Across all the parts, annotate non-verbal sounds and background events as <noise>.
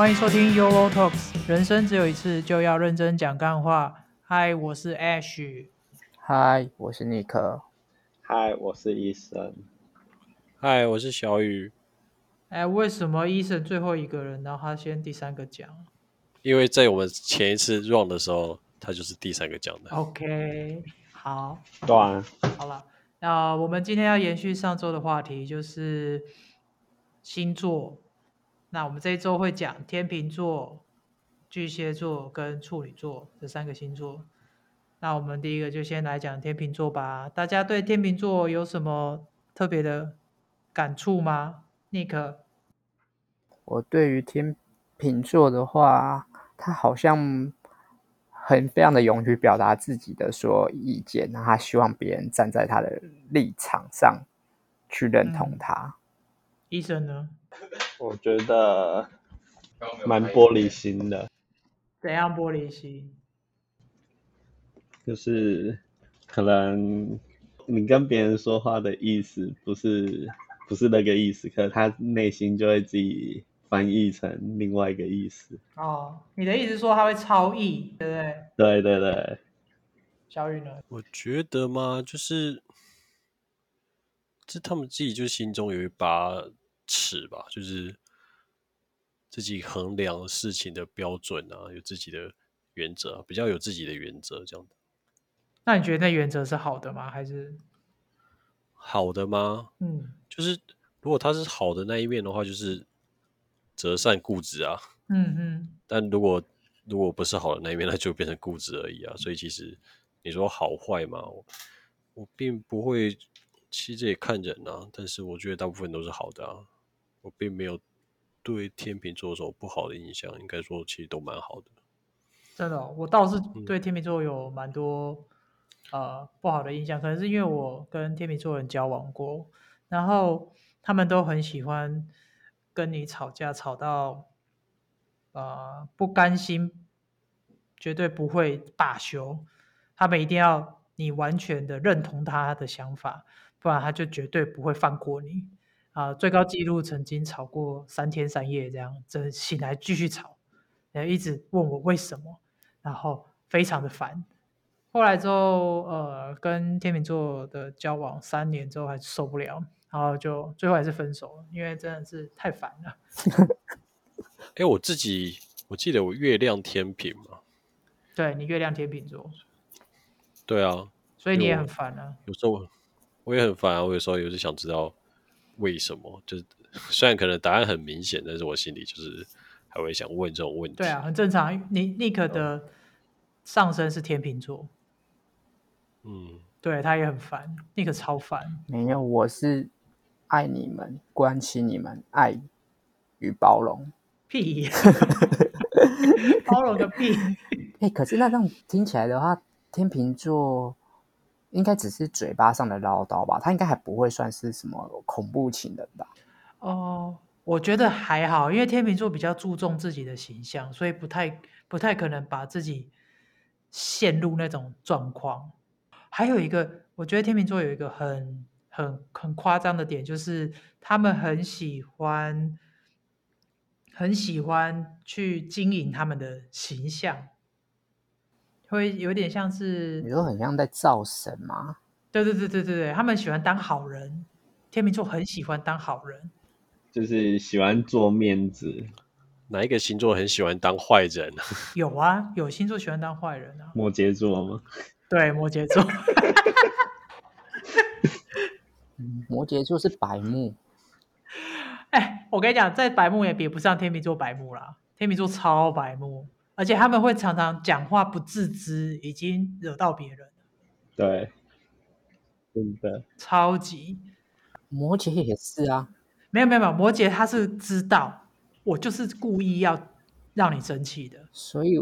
欢迎收听 YOLO Talks，人生只有一次，就要认真讲干话。嗨，我是 Ash。嗨，我是尼克。嗨，我是伊森。嗨，我是小雨。哎，为什么医生最后一个人，然后他先第三个讲？因为在我们前一次 run 的时候，他就是第三个讲的。OK，好。对啊。好了，那我们今天要延续上周的话题，就是星座。那我们这一周会讲天秤座、巨蟹座跟处女座这三个星座。那我们第一个就先来讲天秤座吧。大家对天秤座有什么特别的感触吗？Nick，我对于天秤座的话，他好像很非常的勇于表达自己的所有意见，然后他希望别人站在他的立场上去认同他。医生呢？<laughs> 我觉得蛮玻璃心的。怎样玻璃心？就是可能你跟别人说话的意思不是不是那个意思，可是他内心就会自己。翻译成另外一个意思哦，你的意思是说他会超译，对不对？对对对。小雨呢？我觉得嘛，就是这他们自己就心中有一把尺吧，就是自己衡量事情的标准啊，有自己的原则，比较有自己的原则这样的。那你觉得那原则是好的吗？还是好的吗？嗯，就是如果他是好的那一面的话，就是。折善固执啊，嗯嗯，但如果如果不是好的那一面，那就变成固执而已啊。所以其实你说好坏嘛，我，我并不会其实也看人啊，但是我觉得大部分都是好的啊。我并没有对天秤座有什么不好的印象，应该说其实都蛮好的。真的哦，我倒是对天秤座有蛮多，嗯，呃不好的印象，可能是因为我跟天秤座人交往过，然后他们都很喜欢。跟你吵架吵到，呃，不甘心，绝对不会罢休。他们一定要你完全的认同他的想法，不然他就绝对不会放过你。啊、呃，最高纪录曾经吵过三天三夜，这样，真醒来继续吵，然后一直问我为什么，然后非常的烦。后来之后，呃，跟天秤座的交往三年之后，还是受不了。然后就最后还是分手了，因为真的是太烦了。<laughs> 哎，我自己我记得我月亮天平嘛，对，你月亮天秤座，对啊，所以你也很烦啊。有时候我也很烦啊，我有时候也是想知道为什么，就是 <laughs> 虽然可能答案很明显，但是我心里就是还会想问这种问题。对啊，很正常。你 Nick 的上升是天秤座，嗯，对，他也很烦，Nick 超烦。没有，我是。爱你们，关心你们，爱与包容。屁，<laughs> 包容个屁！哎、欸，可是那这样听起来的话，天秤座应该只是嘴巴上的唠叨吧？他应该还不会算是什么恐怖情人吧？哦，我觉得还好，因为天秤座比较注重自己的形象，所以不太不太可能把自己陷入那种状况。还有一个，我觉得天秤座有一个很。很很夸张的点就是，他们很喜欢，很喜欢去经营他们的形象，会有点像是你说很像在造神吗？对对对对对对，他们喜欢当好人，天秤座很喜欢当好人，就是喜欢做面子。哪一个星座很喜欢当坏人？<laughs> 有啊，有星座喜欢当坏人啊。摩羯座吗？对，摩羯座。<laughs> 摩羯座是白目，哎，我跟你讲，在白目也比不上天秤座白目啦。天秤座超白目，而且他们会常常讲话不自知，已经惹到别人。对，真的超级。摩羯也是啊，没有没有没有，摩羯他是知道，我就是故意要让你生气的，所以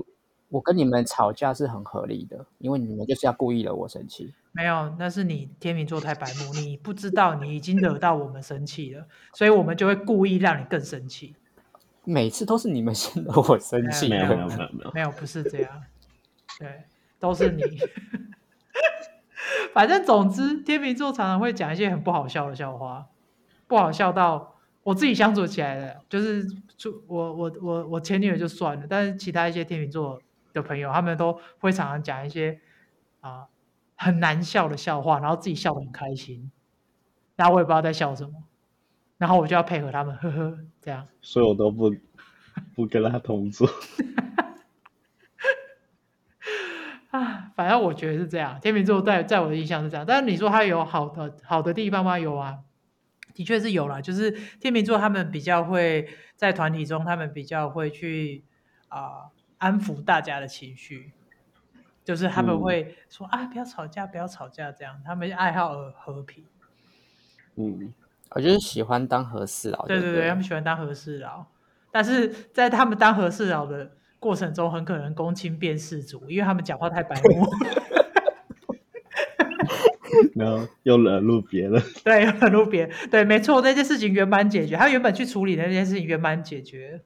我跟你们吵架是很合理的，因为你们就是要故意惹我生气。没有，那是你天秤座太白目，你不知道你已经惹到我们生气了，所以我们就会故意让你更生气。每次都是你们先惹我生气，没有没有没有没有，没有 <laughs> 不是这样，对，都是你。<laughs> 反正总之，天秤座常常会讲一些很不好笑的笑话，不好笑到我自己相处起来的，就是就我我我我前女友就算了，但是其他一些天秤座的朋友，他们都会常常讲一些啊、呃、很难笑的笑话，然后自己笑得很开心，然后我也不知道在笑什么，然后我就要配合他们，呵呵，这样。所以我都不不跟他同桌。<laughs> 啊，反正我觉得是这样，天秤座在在我的印象是这样，但是你说他有好的好的地方吗？有啊。的确是有啦，就是天秤座他们比较会在团体中，他们比较会去啊、呃、安抚大家的情绪，就是他们会说、嗯、啊不要吵架，不要吵架这样，他们爱好和和平。嗯，我就是喜欢当和事佬。对对对，他们喜欢当和事佬，但是在他们当和事佬的过程中，很可能公亲变世主，因为他们讲话太白目。<laughs> 然后又惹怒别人，<laughs> 对，惹怒别人，对，没错，那件事情圆满解决。他原本去处理的那件事情圆满解决，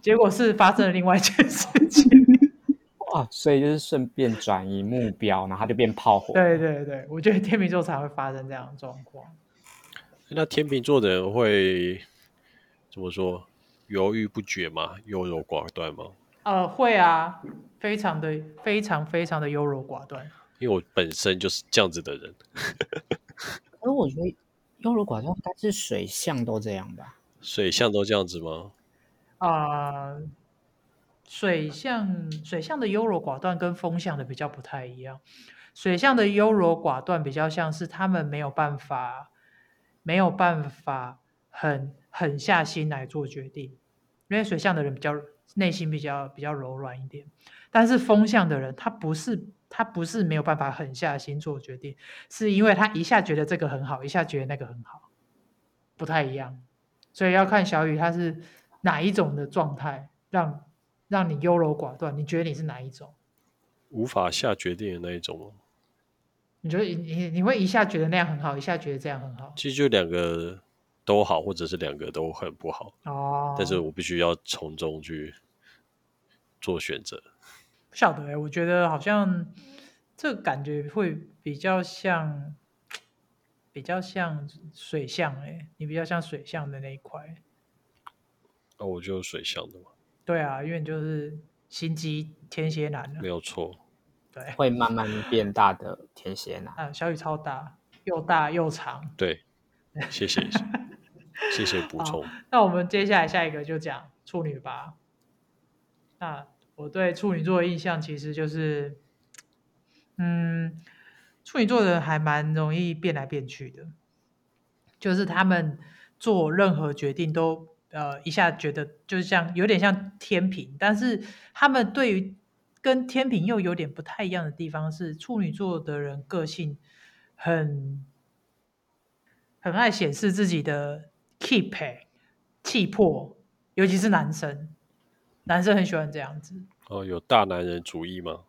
结果是发生了另外一件事情。<laughs> 哇，所以就是顺便转移目标，然后他就变炮火。对对对，我觉得天秤座才会发生这样的状况。那天秤座的人会怎么说？犹豫不决吗？优柔寡断吗？呃，会啊，非常的非常非常的优柔寡断。因为我本身就是这样子的人，而我觉得优柔寡断，应该是水象都这样吧？水象都这样子吗？啊、呃，水象水象的优柔寡断跟风象的比较不太一样。水象的优柔寡断比较像是他们没有办法没有办法狠狠下心来做决定，因为水象的人比较内心比较比较柔软一点，但是风象的人他不是。他不是没有办法狠下心做决定，是因为他一下觉得这个很好，一下觉得那个很好，不太一样。所以要看小雨他是哪一种的状态，让让你优柔寡断。你觉得你是哪一种？无法下决定的那一种。你觉得你你你会一下觉得那样很好，一下觉得这样很好？其实就两个都好，或者是两个都很不好。哦。但是我必须要从中去做选择。不晓得哎、欸，我觉得好像这个感觉会比较像，比较像水象哎、欸，你比较像水象的那一块。那、哦、我就水象的嘛。对啊，因为你就是心机天蝎男。没有错。对。会慢慢变大的天蝎男。啊，小雨超大，又大又长。对。谢谢。<laughs> 谢谢补充。那我们接下来下一个就讲处女吧。那。我对处女座的印象其实就是，嗯，处女座的人还蛮容易变来变去的，就是他们做任何决定都呃一下觉得就是像有点像天平，但是他们对于跟天秤又有点不太一样的地方是，处女座的人个性很很爱显示自己的气派气魄，尤其是男生。男生很喜欢这样子哦，有大男人主义吗？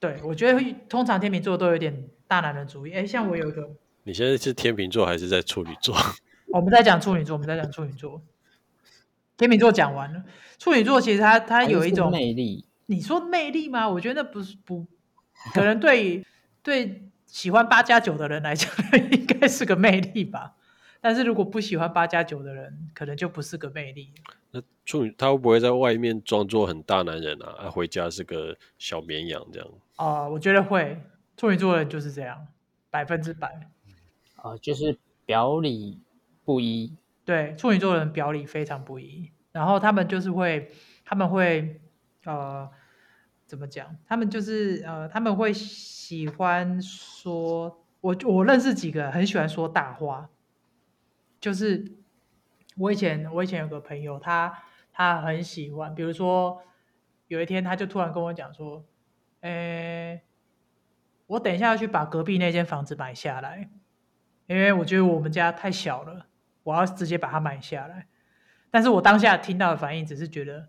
对，我觉得通常天秤座都有点大男人主义。哎，像我有一个，你现在是天秤座还是在处女座？<laughs> 我们在讲处女座，我们在讲处女座。天秤座讲完了，处女座其实他他有一种魅力。你说魅力吗？我觉得不是不，可能对对喜欢八加九的人来讲，<laughs> 应该是个魅力吧。但是如果不喜欢八加九的人，可能就不是个魅力。那处女他会不会在外面装作很大男人啊？啊回家是个小绵羊这样？哦、呃，我觉得会，处女座的人就是这样，百分之百。啊、呃，就是表里不一。对，处女座的人表里非常不一，然后他们就是会，他们会呃，怎么讲？他们就是呃，他们会喜欢说，我我认识几个很喜欢说大话。就是我以前，我以前有个朋友，他他很喜欢，比如说有一天，他就突然跟我讲说：“诶，我等一下要去把隔壁那间房子买下来，因为我觉得我们家太小了，我要直接把它买下来。”但是我当下听到的反应只是觉得。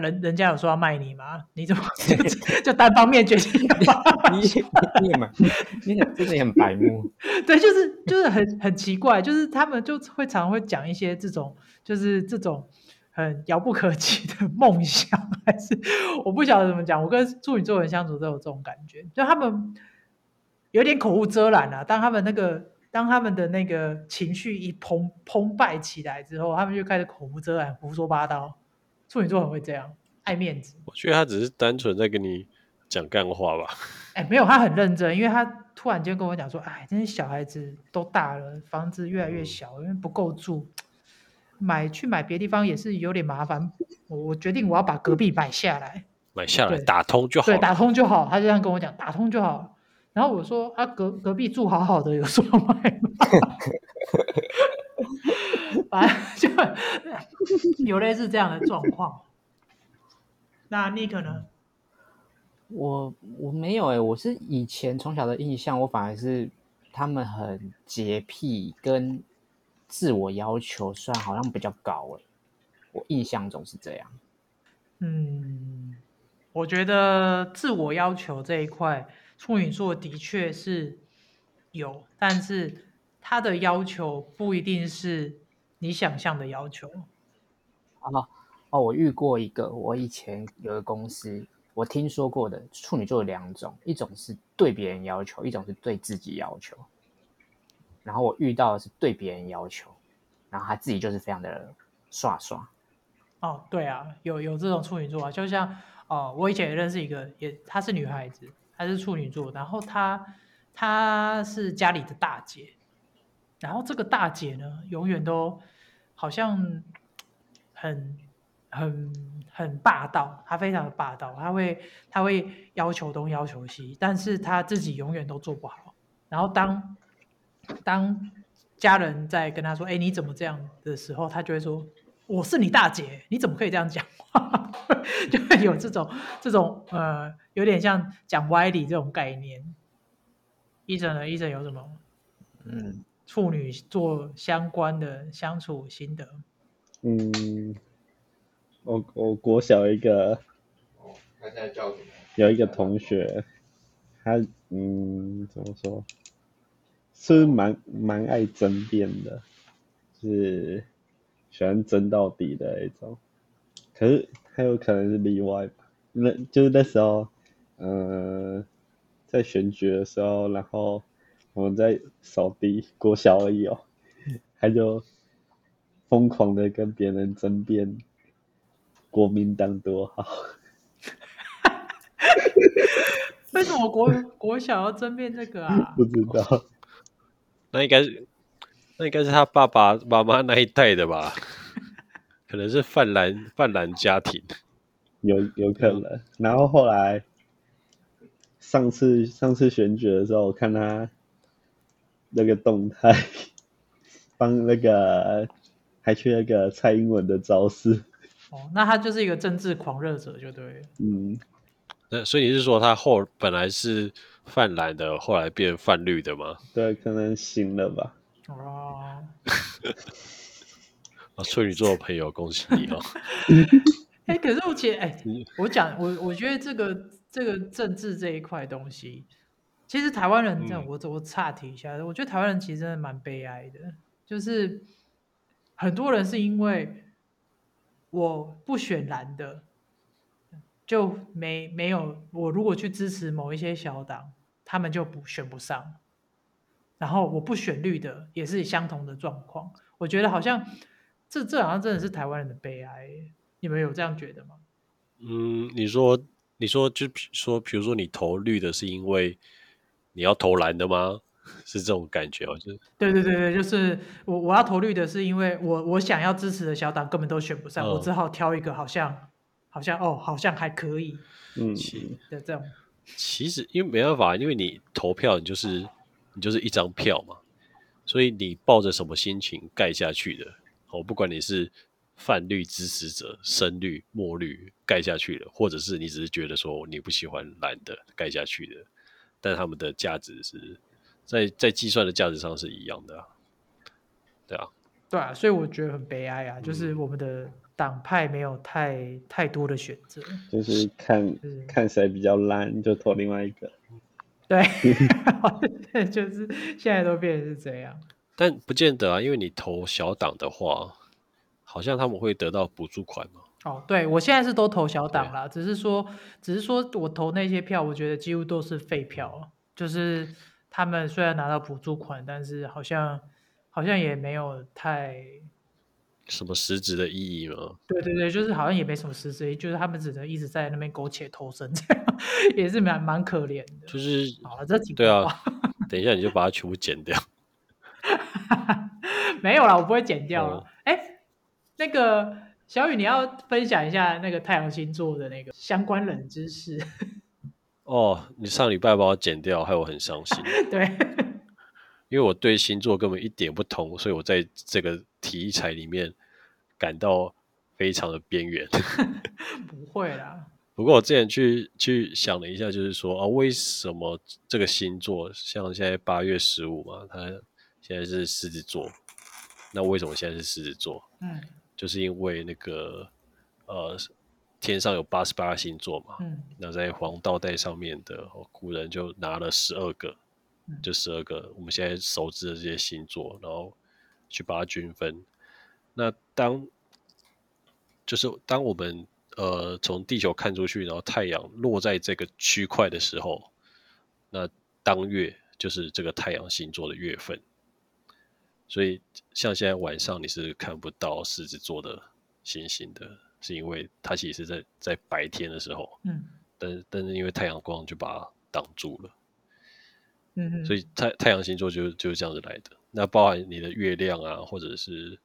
人人家有说要卖你吗？<laughs> 你怎么 <laughs> 就，就单方面决定你你也蛮，你很真的很白目。<laughs> 对，就是就是很很奇怪，就是他们就会常常会讲一些这种，就是这种很遥不可及的梦想，还是我不晓得怎么讲。我跟处女座人相处都有这种感觉，就他们有点口无遮拦啊。当他们那个当他们的那个情绪一澎澎湃起来之后，他们就开始口无遮拦、胡说八道。处女座很会这样，爱面子。我觉得他只是单纯在跟你讲干话吧。<laughs> 哎，没有，他很认真，因为他突然间跟我讲说：“哎，这些小孩子都大了，房子越来越小，嗯、因为不够住，买去买别的地方也是有点麻烦。我我决定我要把隔壁买下来，买下来打通就好，对，打通就好。”他就这样跟我讲：“打通就好。”然后我说：“啊，隔隔壁住好好的，有什么买吗？” <laughs> 反正 <laughs> 就有类似这样的状况。那尼克呢？我我没有哎、欸，我是以前从小的印象，我反而是他们很洁癖跟自我要求，算好像比较高哎、欸，我印象中是这样。嗯，我觉得自我要求这一块。处女座的确是有，但是他的要求不一定是你想象的要求。啊哦，我遇过一个，我以前有个公司，我听说过的处女座有两种，一种是对别人要求，一种是对自己要求。然后我遇到的是对别人要求，然后他自己就是非常的耍耍。哦，对啊，有有这种处女座啊，就像哦，我以前也认识一个，也她是女孩子。她是处女座，然后她她是家里的大姐，然后这个大姐呢，永远都好像很很很霸道，她非常的霸道，她会她会要求东要求西，但是她自己永远都做不好。然后当当家人在跟她说：“哎，你怎么这样？”的时候，她就会说：“我是你大姐，你怎么可以这样讲话？” <laughs> 就会有这种这种呃。有点像讲歪理这种概念。医生呢？医生有什么？嗯，处女座相关的相处心得。嗯，我我国小一个，哦，他现在叫什么？有一个同学，他嗯，怎么说？是蛮蛮爱争辩的，是喜欢争到底的那种。可是他有可能是例外吧？那就是那时候。嗯，在选举的时候，然后我们在扫地，国小而已哦，他就疯狂的跟别人争辩国民党多好。<laughs> 为什么国国小要争辩这个啊？不知道。那应该是，那应该是他爸爸妈妈那一代的吧？可能是泛蓝泛蓝家庭，有有可能。然后后来。上次上次选举的时候，我看他那个动态，帮那个还去那个蔡英文的招式。哦，那他就是一个政治狂热者，就对了。嗯，那所以你是说他后本来是泛蓝的，后来变泛绿的吗？对，可能行了吧。哦。啊，处女座的朋友，恭喜你哦。哎、欸，可是我觉得，哎、欸，我讲，我我觉得这个。这个政治这一块东西，其实台湾人这样，我我岔题一下，我觉得台湾人其实真的蛮悲哀的，就是很多人是因为我不选蓝的，就没没有我如果去支持某一些小党，他们就不选不上，然后我不选绿的也是相同的状况，我觉得好像这这好像真的是台湾人的悲哀，你们有这样觉得吗？嗯，你说。你说，就比如说，比如说你投绿的是因为你要投蓝的吗？<laughs> 是这种感觉哦，就是对对对对，就是我我要投绿的是因为我我想要支持的小党根本都选不上，嗯、我只好挑一个好像好像哦好像还可以，嗯，的这种。其实因为没办法，因为你投票你就是你就是一张票嘛，所以你抱着什么心情盖下去的，哦，不管你是。泛绿支持者，深绿、墨绿盖下去的，或者是你只是觉得说你不喜欢蓝的盖下去的，但他们的价值是在在计算的价值上是一样的，啊，对啊，对啊，所以我觉得很悲哀啊，嗯、就是我们的党派没有太太多的选择，就是看、就是、看谁比较烂就投另外一个，<laughs> 对，<laughs> 就是现在都变成是这样，但不见得啊，因为你投小党的话。好像他们会得到补助款吗？哦，对，我现在是都投小党啦，只是说，只是说我投那些票，我觉得几乎都是废票，就是他们虽然拿到补助款，但是好像好像也没有太什么实质的意义嘛？对对对，就是好像也没什么实质，就是他们只能一直在那边苟且偷生，这样也是蛮蛮可怜的。就是好了，这几对啊，<laughs> 等一下你就把它全部剪掉。<laughs> 没有啦，我不会剪掉了。哎、嗯，那个小雨，你要分享一下那个太阳星座的那个相关冷知识。哦，你上礼拜把我剪掉，害我很伤心。<laughs> 对，因为我对星座根本一点不同，所以我在这个题材里面感到非常的边缘。<laughs> <laughs> 不会啦。不过我之前去去想了一下，就是说啊，为什么这个星座像现在八月十五嘛，它现在是狮子座。那为什么现在是狮子座？嗯，就是因为那个呃，天上有八十八个星座嘛。嗯，那在黄道带上面的古人就拿了十二个，嗯，就十二个我们现在熟知的这些星座，然后去把它均分。那当就是当我们呃从地球看出去，然后太阳落在这个区块的时候，那当月就是这个太阳星座的月份。所以，像现在晚上你是看不到狮子座的星星的，是因为它其实是在在白天的时候，嗯，但是但是因为太阳光就把它挡住了，嗯，所以太太阳星座就就是这样子来的。那包含你的月亮啊，或者是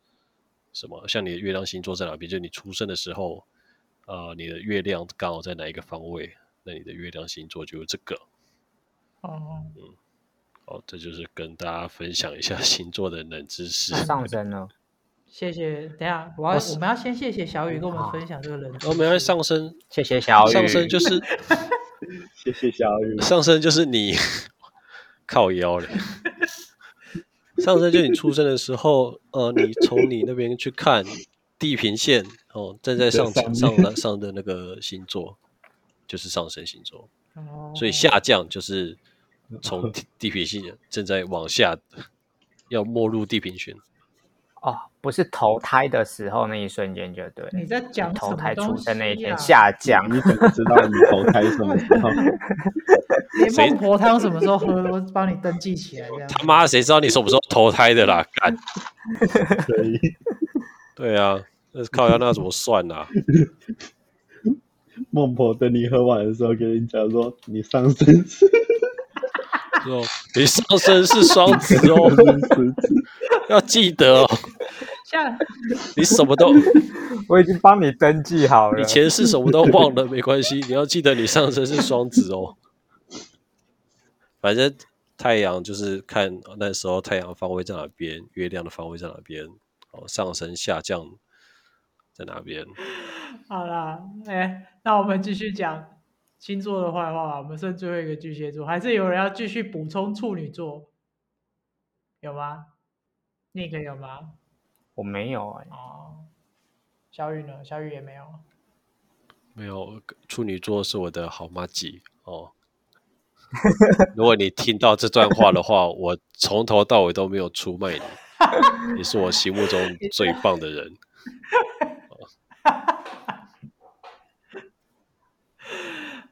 什么，像你的月亮星座在哪边，就你出生的时候，啊、呃，你的月亮刚好在哪一个方位，那你的月亮星座就是这个，哦，嗯。哦，这就是跟大家分享一下星座的冷知识。上升了？谢谢。等下，我要我们要先谢谢小雨跟我们分享这个冷知识。我们要上升，谢谢小雨。上升就是 <laughs> 谢谢小雨。上升就是你靠腰了。上升就是你出生的时候，呃，你从你那边去看地平线，哦，站在上上上上的那个星座，就是上升星座。哦。所以下降就是。从地平线正在往下，要没入地平线。哦，不是投胎的时候那一瞬间就对。你在讲投胎出生那一天下降？你怎么知道你投胎什么时候？<laughs> 连孟婆汤什么时候喝我帮你登记起来，这样。他妈，谁知道你什么时候投胎的啦？干。可以。对啊，那是靠要，那怎么算啊？<laughs> 孟婆等你喝完的时候，跟你讲说你上身是。你上身是双子哦，<laughs> 要记得哦。像你什么都，<laughs> 我已经帮你登记好了。你前世什么都忘了没关系，你要记得你上身是双子哦。反正太阳就是看那时候太阳方位在哪边，月亮的方位在哪边，哦，上升下降在哪边。好啦，哎，那我们继续讲。星座的坏话，我们剩最后一个巨蟹座，还是有人要继续补充处女座？有吗？那个有吗？我没有哎、欸。哦，小雨呢？小雨也没有。没有，处女座是我的好妈吉哦。如果你听到这段话的话，我从头到尾都没有出卖你，你是我心目中最棒的人。<laughs>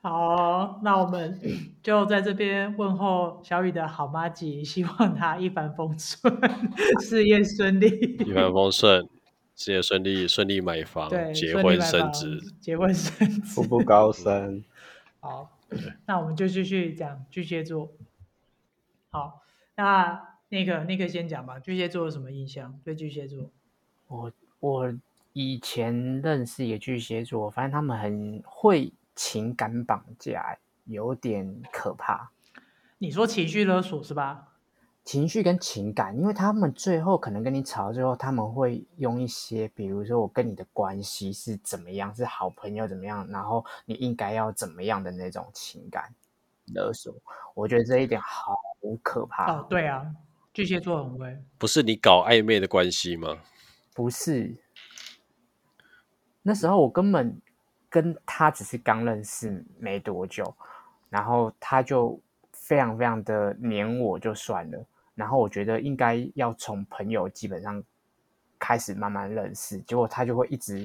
好，那我们就在这边问候小雨的好妈吉，希望她一帆风顺，<laughs> 事业顺利，一帆风顺，事业顺利，顺利买房，结婚生子，结婚生子，步步高升。好，那我们就继续讲巨蟹座。好，那那个那个先讲吧，巨蟹座有什么印象？对巨蟹座，我我以前认识一个巨蟹座，发现他们很会。情感绑架有点可怕。你说情绪勒索是吧？情绪跟情感，因为他们最后可能跟你吵之后，他们会用一些，比如说我跟你的关系是怎么样，是好朋友怎么样，然后你应该要怎么样的那种情感勒索。我觉得这一点好可怕。哦，对啊，巨蟹座很会。不是你搞暧昧的关系吗？不是，那时候我根本。跟他只是刚认识没多久，然后他就非常非常的黏我，就算了。然后我觉得应该要从朋友基本上开始慢慢认识，结果他就会一直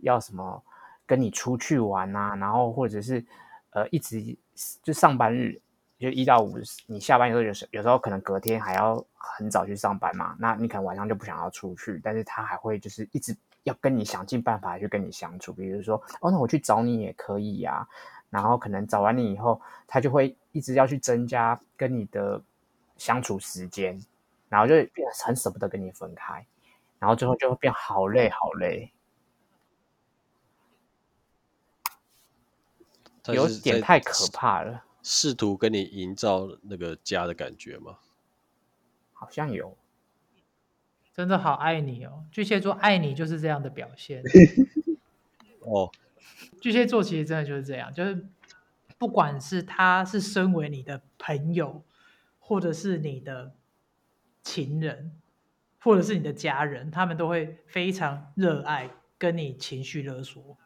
要什么跟你出去玩啊，然后或者是呃一直就上班日，就一到五，你下班的时候有时有时候可能隔天还要很早去上班嘛，那你可能晚上就不想要出去，但是他还会就是一直要跟你想尽办法去跟你相处，比如说哦，那我去找你也可以呀、啊，然后可能找完你以后，他就会一直要去增加跟你的相处时间，然后就变得很舍不得跟你分开，然后最后就会变好累好累。有点太可怕了。试图跟你营造那个家的感觉吗？好像有。真的好爱你哦，巨蟹座爱你就是这样的表现。<laughs> 哦，巨蟹座其实真的就是这样，就是不管是他是身为你的朋友，或者是你的情人，或者是你的家人，他们都会非常热爱跟你情绪勒索。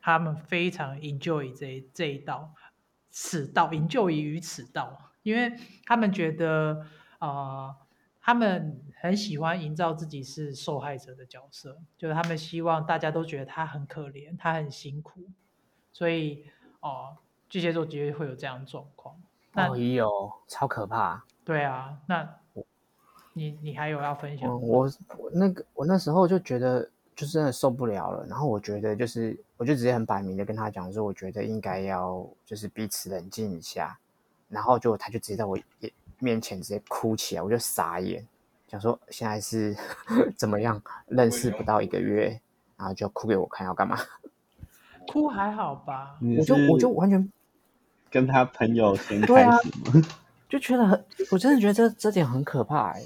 他们非常 enjoy 这这一道，此道 enjoy 于此道，因为他们觉得啊、呃，他们很喜欢营造自己是受害者的角色，就是他们希望大家都觉得他很可怜，他很辛苦，所以哦、呃，巨蟹座绝对会有这样的状况。那哦，也有超可怕。对啊，那你你还有要分享？嗯、我我那个我那时候就觉得。就真的受不了了，然后我觉得就是，我就直接很摆明的跟他讲说，我觉得应该要就是彼此冷静一下，然后就他就直接在我面前直接哭起来，我就傻眼，想说现在是 <laughs> 怎么样，认识不到一个月，然后就哭给我看，要干嘛？<laughs> 哭还好吧？我就我就完全跟他朋友先开始吗？啊、<laughs> 就觉得很，我真的觉得这这点很可怕哎，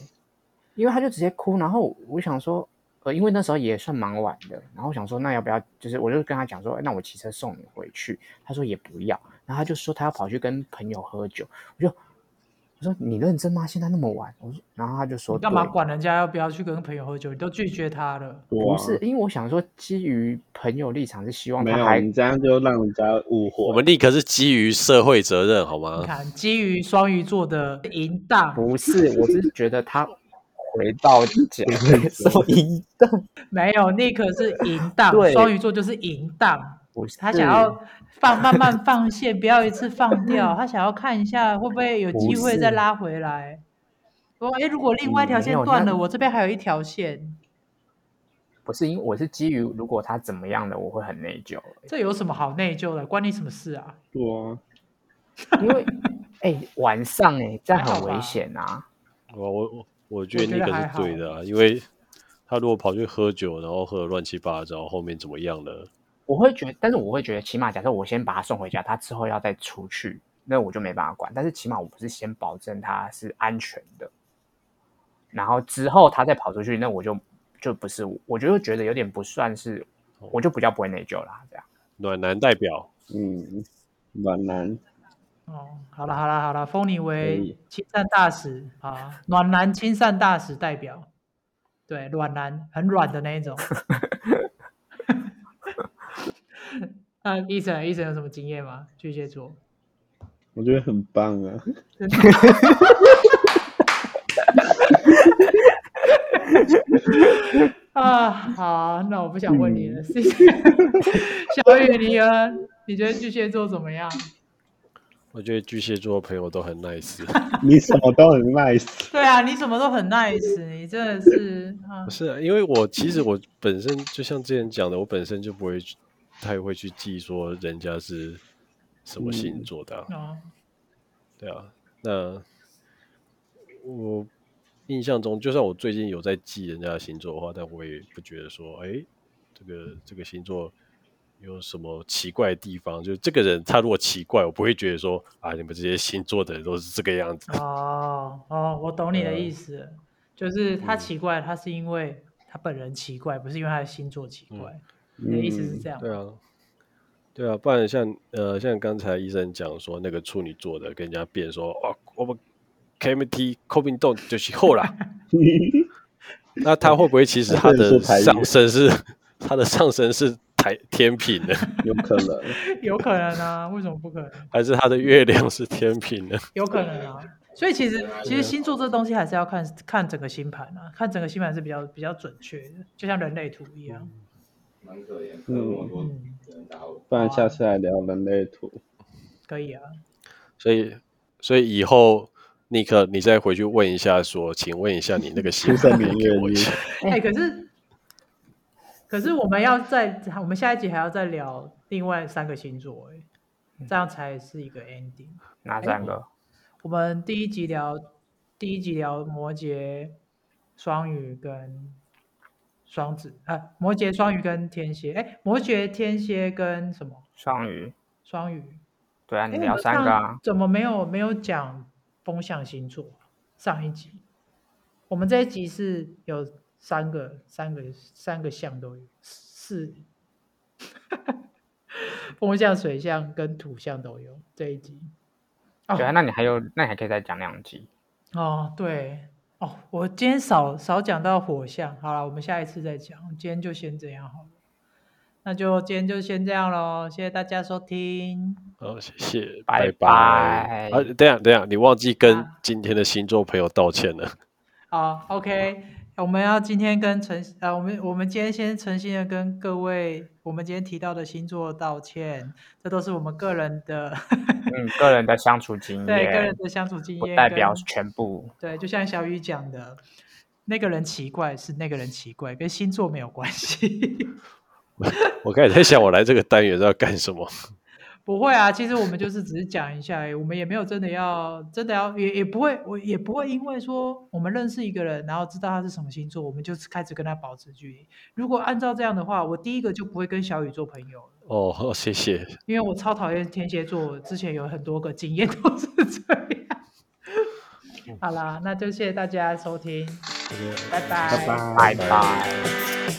因为他就直接哭，然后我想说。呃，因为那时候也算蛮晚的，然后我想说，那要不要就是，我就跟他讲说，那我骑车送你回去。他说也不要，然后他就说他要跑去跟朋友喝酒。我就我说你认真吗？现在那么晚？我说，然后他就说，干嘛管人家要不要去跟朋友喝酒？你都拒绝他了。不是，因为我想说，基于朋友立场是希望他有，你这样就让人家误会。我们立刻是基于社会责任，好吗？你看，基于双鱼座的淫荡。不是，我是觉得他。回到讲说 <laughs> 淫荡，没有，Nick 是淫荡，双鱼座就是淫荡。他想要放慢慢放线，不要一次放掉。他想要看一下会不会有机会再拉回来。我，哎，如果另外一条线断了，我这边还有一条线。不是，因为我是基于如果他怎么样的，我会很内疚。这有什么好内疚的？关你什么事啊？对啊，因为哎，晚上哎，这样很危险啊。我我我。我觉得那个是对的啊，因为他如果跑去喝酒，然后喝得乱七八糟，后面怎么样了？我会觉得，但是我会觉得，起码假设我先把他送回家，他之后要再出去，那我就没办法管。但是起码我不是先保证他是安全的，然后之后他再跑出去，那我就就不是，我就觉得有点不算是，我就比较不会内疚啦。这样，暖男代表，嗯，暖男。哦，好了好了好了，封你为亲善大使啊，暖男亲善大使代表，对，暖男很软的那一种。<laughs> 那医生医生有什么经验吗？巨蟹座，我觉得很棒啊。<laughs> 啊，好，那我不想问你了，谢谢。<laughs> 小雨，你呢？你觉得巨蟹座怎么样？我觉得巨蟹座的朋友都很 nice，<laughs> 你什么都很 nice。对啊，你什么都很 nice，你真的是。不是啊，因为我其实我本身就像之前讲的，我本身就不会太会去记说人家是什么星座的、啊。嗯、对啊，那我印象中，就算我最近有在记人家的星座的话，但我也不觉得说，哎，这个这个星座。有什么奇怪的地方？就是这个人，他如果奇怪，我不会觉得说啊，你们这些星座的人都是这个样子。哦哦，我懂你的意思，嗯、就是他奇怪，他是因为他本人奇怪，不是因为他的星座奇怪。嗯、你的意思是这样？对啊，对啊，不然像呃，像刚才医生讲说，那个处女座的跟人家辩说，哦，我们 KMT 扣冰洞就是后啦。<laughs> 那他会不会其实他的上身是他的上身是？台天平的，<laughs> 有可能，<laughs> 有可能啊？为什么不可能？还是他的月亮是天平的？有可能啊。所以其实，其实星座这东西还是要看看整个星盘啊，看整个星盘是比较比较准确的，就像人类图一样。蛮可怜。嗯。不然下次来聊人类图。可以啊。所以，所以以后尼克，你再回去问一下，说，请问一下你那个星座给我一下。哎、欸，可是可是我们要再，我们下一集还要再聊另外三个星座，哎，这样才是一个 ending。哪三个？欸、我们第一集聊，第一集聊摩羯、双鱼跟双子啊，摩羯、双鱼跟天蝎。哎、欸，摩羯、天蝎跟什么？双鱼。双鱼。对啊，你聊三个啊？怎么没有没有讲风象星座？上一集，我们这一集是有三个、三个、三个象都有，四，<laughs> 风象、水象跟土象都有这一集。对啊，那你还有，那你还可以再讲两集。哦，对，哦，我今天少少讲到火象，好了，我们下一次再讲，今天就先这样好了。那就今天就先这样喽，谢谢大家收听。好，谢谢，拜拜。啊，等下等下，你忘记跟今天的星座朋友道歉了。好，啊，OK，我们要今天跟诚啊，我们我们今天先诚心的跟各位，我们今天提到的星座道歉，这都是我们个人的，嗯，个人的相处经验，<laughs> 对，个人的相处经验，不代表全部。对，就像小雨讲的，那个人奇怪是那个人奇怪，跟星座没有关系。<laughs> 我刚才在想，我来这个单元是要干什么？不会啊，其实我们就是只是讲一下，我们也没有真的要，真的要，也也不会，我也不会因为说我们认识一个人，然后知道他是什么星座，我们就开始跟他保持距离。如果按照这样的话，我第一个就不会跟小雨做朋友了。哦，谢谢。因为我超讨厌天蝎座，之前有很多个经验都是这样。好啦，那就谢谢大家收听，拜拜。拜拜。